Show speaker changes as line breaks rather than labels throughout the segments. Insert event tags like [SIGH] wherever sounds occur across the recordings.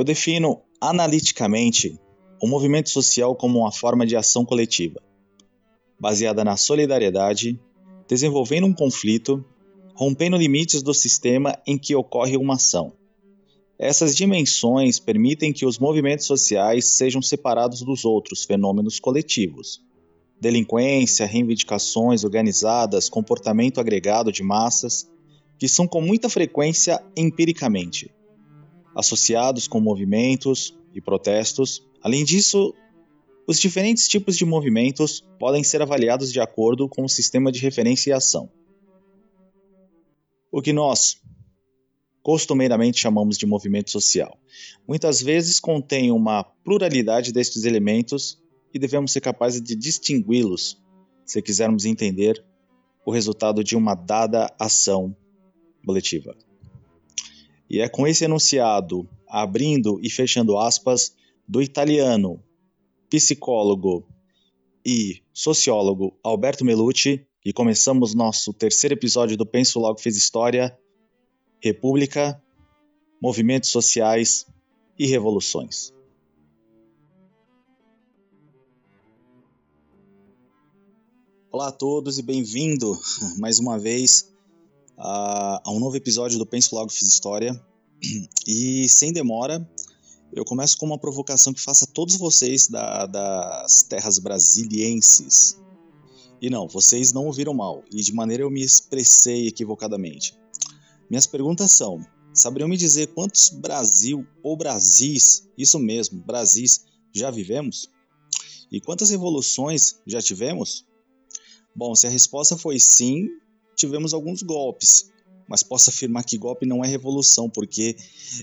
Eu defino analiticamente o movimento social como uma forma de ação coletiva, baseada na solidariedade, desenvolvendo um conflito, rompendo limites do sistema em que ocorre uma ação. Essas dimensões permitem que os movimentos sociais sejam separados dos outros fenômenos coletivos. Delinquência, reivindicações organizadas, comportamento agregado de massas, que são com muita frequência empiricamente associados com movimentos e protestos. Além disso, os diferentes tipos de movimentos podem ser avaliados de acordo com o sistema de referência e ação. O que nós costumeiramente chamamos de movimento social. Muitas vezes contém uma pluralidade destes elementos e devemos ser capazes de distingui-los se quisermos entender o resultado de uma dada ação coletiva. E é com esse enunciado, abrindo e fechando aspas, do italiano, psicólogo e sociólogo Alberto Melucci, que começamos nosso terceiro episódio do Penso Logo Fiz História, República, Movimentos Sociais e Revoluções. Olá a todos e bem-vindo mais uma vez a, a um novo episódio do Penso Logo Fiz História. E sem demora, eu começo com uma provocação que faça a todos vocês da, das terras brasilienses. E não, vocês não ouviram mal, e de maneira eu me expressei equivocadamente. Minhas perguntas são: saberiam me dizer quantos Brasil ou Brasis, isso mesmo, Brasis, já vivemos? E quantas revoluções já tivemos? Bom, se a resposta foi sim, tivemos alguns golpes, mas posso afirmar que golpe não é revolução, porque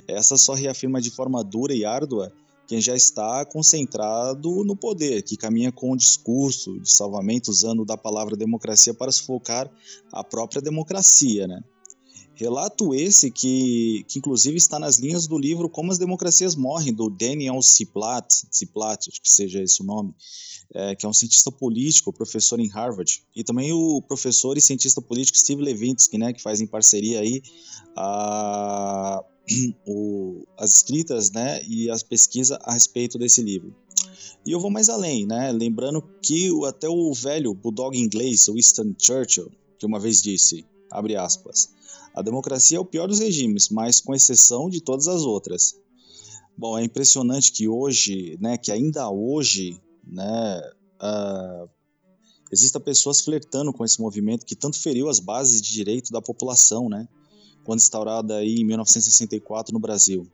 essa só reafirma de forma dura e árdua quem já está concentrado no poder, que caminha com o discurso de salvamento usando da palavra democracia para sufocar a própria democracia, né? Relato esse que, que inclusive está nas linhas do livro Como as Democracias Morrem, do Daniel Ziplat, Ziplat acho que seja esse o nome, é, que é um cientista político, professor em Harvard, e também o professor e cientista político Steve Levitsky, né, que faz em parceria aí a, [CLEARS THROAT] o, as escritas né, e as pesquisas a respeito desse livro. E eu vou mais além, né, lembrando que até o velho bulldog inglês, Winston Churchill, que uma vez disse, abre aspas, a democracia é o pior dos regimes, mas com exceção de todas as outras. Bom, é impressionante que hoje, né, que ainda hoje, né, uh, existam pessoas flertando com esse movimento que tanto feriu as bases de direito da população, né, quando instaurada aí em 1964 no Brasil.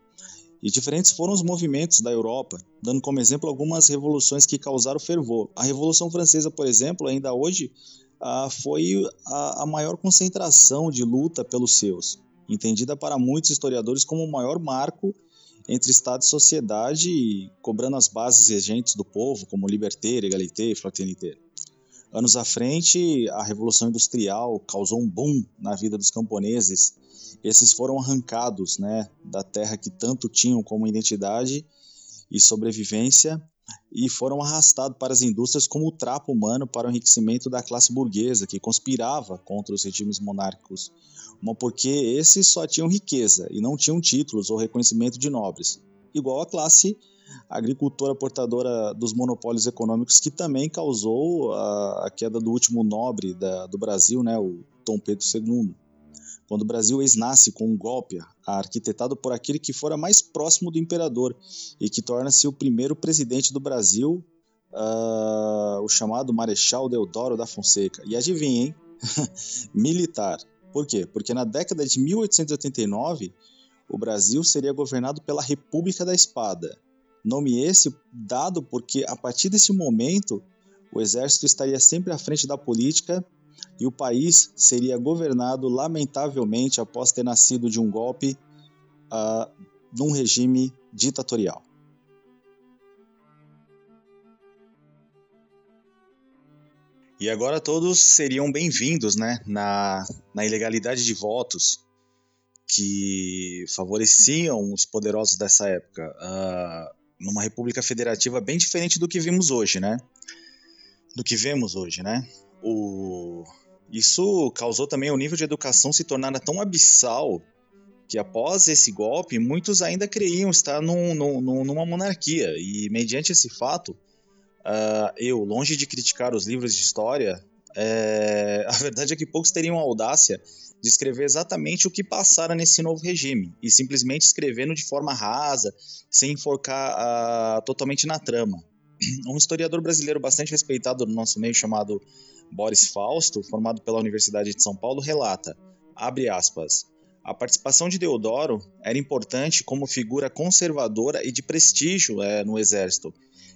E diferentes foram os movimentos da Europa, dando como exemplo algumas revoluções que causaram fervor. A Revolução Francesa, por exemplo, ainda hoje ah, foi a, a maior concentração de luta pelos seus, entendida para muitos historiadores como o maior marco entre Estado e sociedade, cobrando as bases regentes do povo, como liberté, égalité e fraternité. Anos à frente, a Revolução Industrial causou um boom na vida dos camponeses. Esses foram arrancados né, da terra que tanto tinham como identidade e sobrevivência e foram arrastados para as indústrias como o trapo humano para o enriquecimento da classe burguesa, que conspirava contra os regimes monárquicos, uma porque esses só tinham riqueza e não tinham títulos ou reconhecimento de nobres, igual a classe agricultora portadora dos monopólios econômicos, que também causou a, a queda do último nobre da, do Brasil, né, o Dom Pedro II quando o Brasil ex-nasce com um golpe arquitetado por aquele que fora mais próximo do imperador e que torna-se o primeiro presidente do Brasil, uh, o chamado Marechal Deodoro da Fonseca. E adivinha, hein? [LAUGHS] Militar. Por quê? Porque na década de 1889, o Brasil seria governado pela República da Espada. Nome esse dado porque, a partir desse momento, o exército estaria sempre à frente da política e o país seria governado, lamentavelmente, após ter nascido de um golpe uh, num regime ditatorial. E agora todos seriam bem-vindos né, na, na ilegalidade de votos que favoreciam os poderosos dessa época, uh, numa república federativa bem diferente do que vimos hoje, né? Do que vemos hoje, né? O, isso causou também o nível de educação se tornar tão abissal que após esse golpe, muitos ainda creiam estar num, num, numa monarquia, e mediante esse fato, uh, eu, longe de criticar os livros de história, é, [LAUGHS] a verdade é que poucos teriam a audácia de escrever exatamente o que passara nesse novo regime, e simplesmente escrevendo de forma rasa, sem enfocar uh, totalmente na trama. [CLEARS THROAT] Um historiador brasileiro bastante respeitado no nosso meio, chamado Boris Fausto, formado pela Universidade de São Paulo, relata, abre aspas, a participação de Deodoro era importante como figura conservadora e de prestígio é, no exército.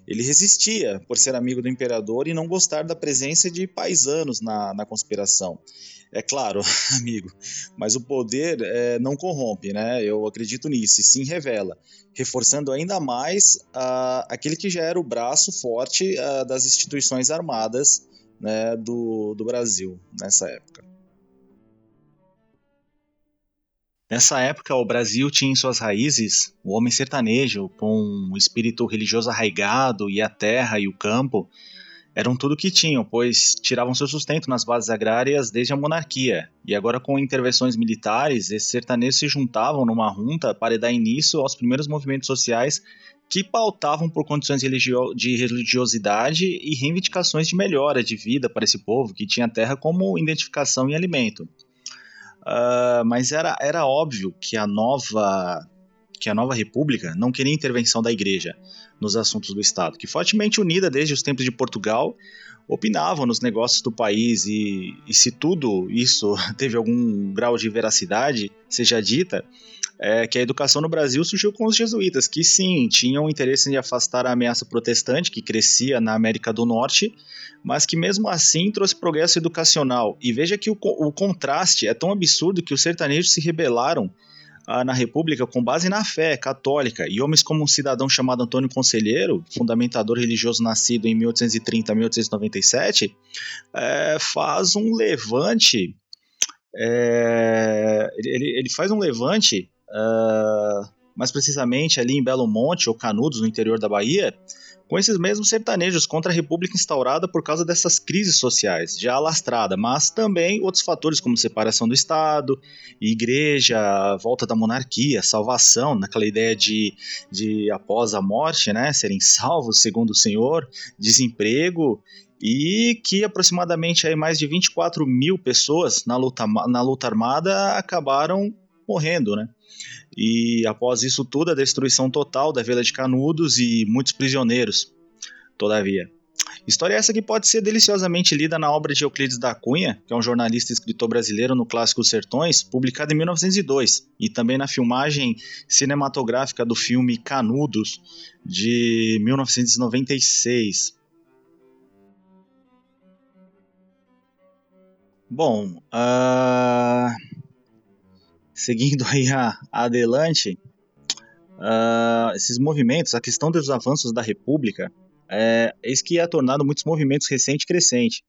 Ele resistia por ser amigo do imperador e não gostar da presença de paisanos na, na conspiração. É claro, [LAUGHS] amigo, mas o poder é, não corrompe, né? Eu acredito nisso, e sim revela, reforçando ainda mais uh, aquele que já era o braço forte uh, das instituições armadas né, do, do Brasil nessa época. Nessa época, o Brasil tinha em suas raízes o homem sertanejo, com um espírito religioso arraigado, e a terra e o campo eram tudo que tinham, pois tiravam seu sustento nas bases agrárias desde a monarquia. E agora, com intervenções militares, esses sertanejos se juntavam numa junta para dar início aos primeiros movimentos sociais que pautavam por condições de religiosidade e reivindicações de melhora de vida para esse povo que tinha terra como identificação e alimento. Uh, mas era, era óbvio que a nova que a nova república não queria intervenção da igreja nos assuntos do Estado, que fortemente unida desde os tempos de Portugal, opinava nos negócios do país e, e se tudo isso [LAUGHS] teve algum grau de veracidade, seja dita, é que a educação no Brasil surgiu com os jesuítas, que sim, tinham interesse em afastar a ameaça protestante que crescia na América do Norte, mas que mesmo assim trouxe progresso educacional. E veja que o, o contraste é tão absurdo que os sertanejos se rebelaram na República com base na fé católica, e homens como um cidadão chamado Antônio Conselheiro, fundamentador religioso nascido em 1830 a 1897, é, faz um levante. É, ele, ele faz um levante uh, mais precisamente ali em Belo Monte ou Canudos, no interior da Bahia, com esses mesmos sertanejos contra a República instaurada por causa dessas crises sociais, já alastrada, mas também outros fatores como separação do Estado, igreja, volta da monarquia, salvação, naquela ideia de, de após a morte, né, serem salvos segundo o Senhor, desemprego e que aproximadamente aí mais de 24 mil pessoas na luta, na luta armada acabaram morrendo, né? E após isso tudo, a destruição total da Vila de Canudos e muitos prisioneiros, todavia. História essa que pode ser deliciosamente lida na obra de Euclides da Cunha, que é um jornalista e escritor brasileiro no clássico Sertões, publicado em 1902, e também na filmagem cinematográfica do filme Canudos, de 1996. Bom, uh seguindo [LAUGHS] aí a, a adelante, uh, esses movimentos, a questão dos avanços da República, é, isso que é tornado muitos movimentos recente crescente.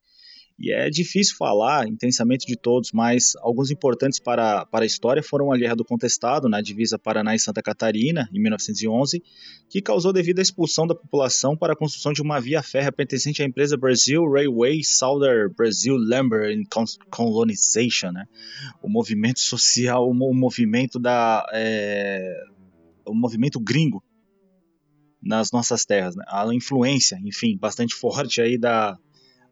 E é difícil falar intensamente de todos, mas alguns importantes para, para a história foram a Guerra do Contestado, na divisa Paraná e Santa Catarina, em 1911, que causou devido à expulsão da população para a construção de uma via férrea pertencente à empresa Brazil Railway Southern Brazil Lumber and Colonization, né? o movimento social, o movimento da... É, o movimento gringo nas nossas terras, né? a influência, enfim, bastante [LAUGHS] forte aí da,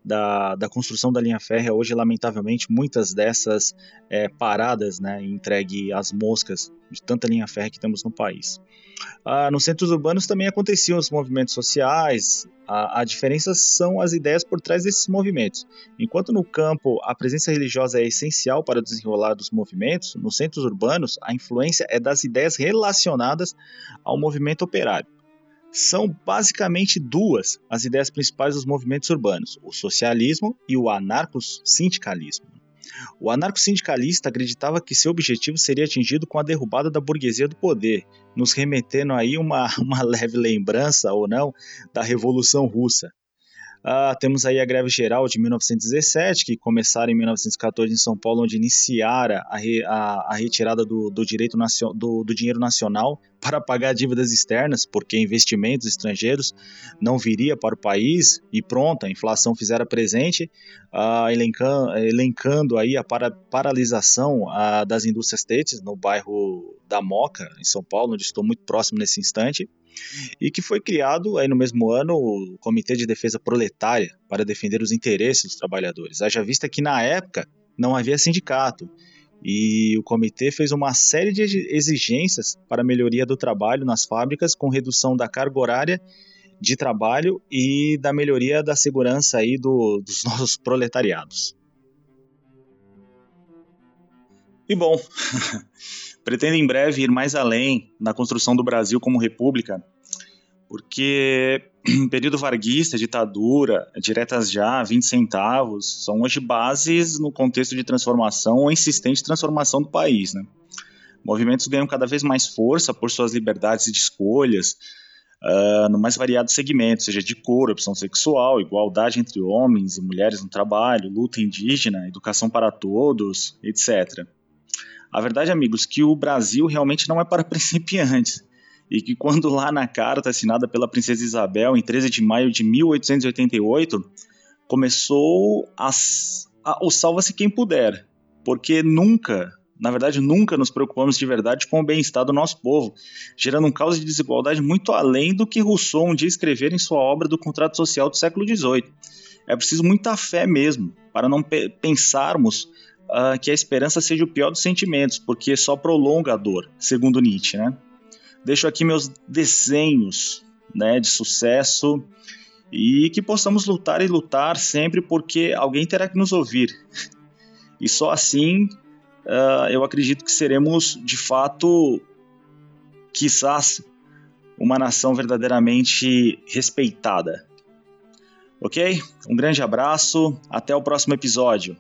da, da construção da linha férrea, hoje, lamentavelmente, muitas dessas é, paradas, né, entregue às moscas de tanta linha férrea que temos no país. Ah, nos centros urbanos também aconteciam os movimentos sociais, a, a diferença são as ideias por trás desses movimentos. Enquanto no campo a presença religiosa é essencial para o desenrolar dos movimentos, nos centros urbanos a influência é das ideias relacionadas ao movimento operário são basicamente duas as ideias principais dos movimentos urbanos: o socialismo e o anarco-sindicalismo. O anarco-sindicalista acreditava que seu objetivo seria atingido com a derrubada da burguesia do poder, nos remetendo aí uma, [LAUGHS] uma leve lembrança ou não da Revolução Russa. Uh, temos aí a greve geral de 1917, que começaram em 1914 em São Paulo, onde iniciara a, re, a, a retirada do, do direito do, do, dinheiro nacional [LAUGHS] para pagar dívidas externas, porque investimentos estrangeiros não viria para o país e pronto, a inflação fizera presente, uh, elencando, elencando aí a para, paralisação uh, das indústrias têxteis no bairro da Moca, em São Paulo, onde estou muito próximo nesse instante e que foi criado aí no mesmo ano o Comitê de Defesa Proletária para defender os interesses dos trabalhadores. Haja vista que na época não havia sindicato e o comitê fez uma série de exigências para a melhoria do trabalho nas fábricas com redução da carga horária de trabalho e da melhoria da segurança aí do, dos [LAUGHS] nossos proletariados. E bom, [LAUGHS] pretendo em breve ir mais além na construção do Brasil como república, porque [CLEARS THROAT] período varguista, ditadura, diretas já, 20 centavos, são hoje bases no contexto de transformação ou insistente transformação do país. Né? Movimentos ganham cada vez mais força por suas liberdades de escolhas, uh, no mais variados segmentos, seja de cor, opção sexual, igualdade entre homens e mulheres no trabalho, luta indígena, educação para todos, etc. A verdade, amigos, que o Brasil realmente não é para [LAUGHS] principiantes. E que quando lá na carta assinada pela princesa Isabel em 13 de maio de 1888, começou a, a, o salva-se quem puder, porque nunca, na verdade, nunca nos preocupamos de verdade com o bem-estar do nosso povo, gerando um caos de desigualdade muito além do que Rousseau um dia escrever em sua obra do Contrato Social do século XVIII. É preciso muita fé mesmo para não pe pensarmos uh, que a esperança seja o pior dos sentimentos, porque só prolonga a dor, segundo Nietzsche, né? Deixo aqui meus desenhos, né, de sucesso e que possamos lutar e lutar sempre porque alguém terá que nos ouvir. [LAUGHS] E só assim uh, eu acredito que seremos de fato, quizás, uma nação verdadeiramente respeitada. Ok? Um grande abraço, até o próximo episódio.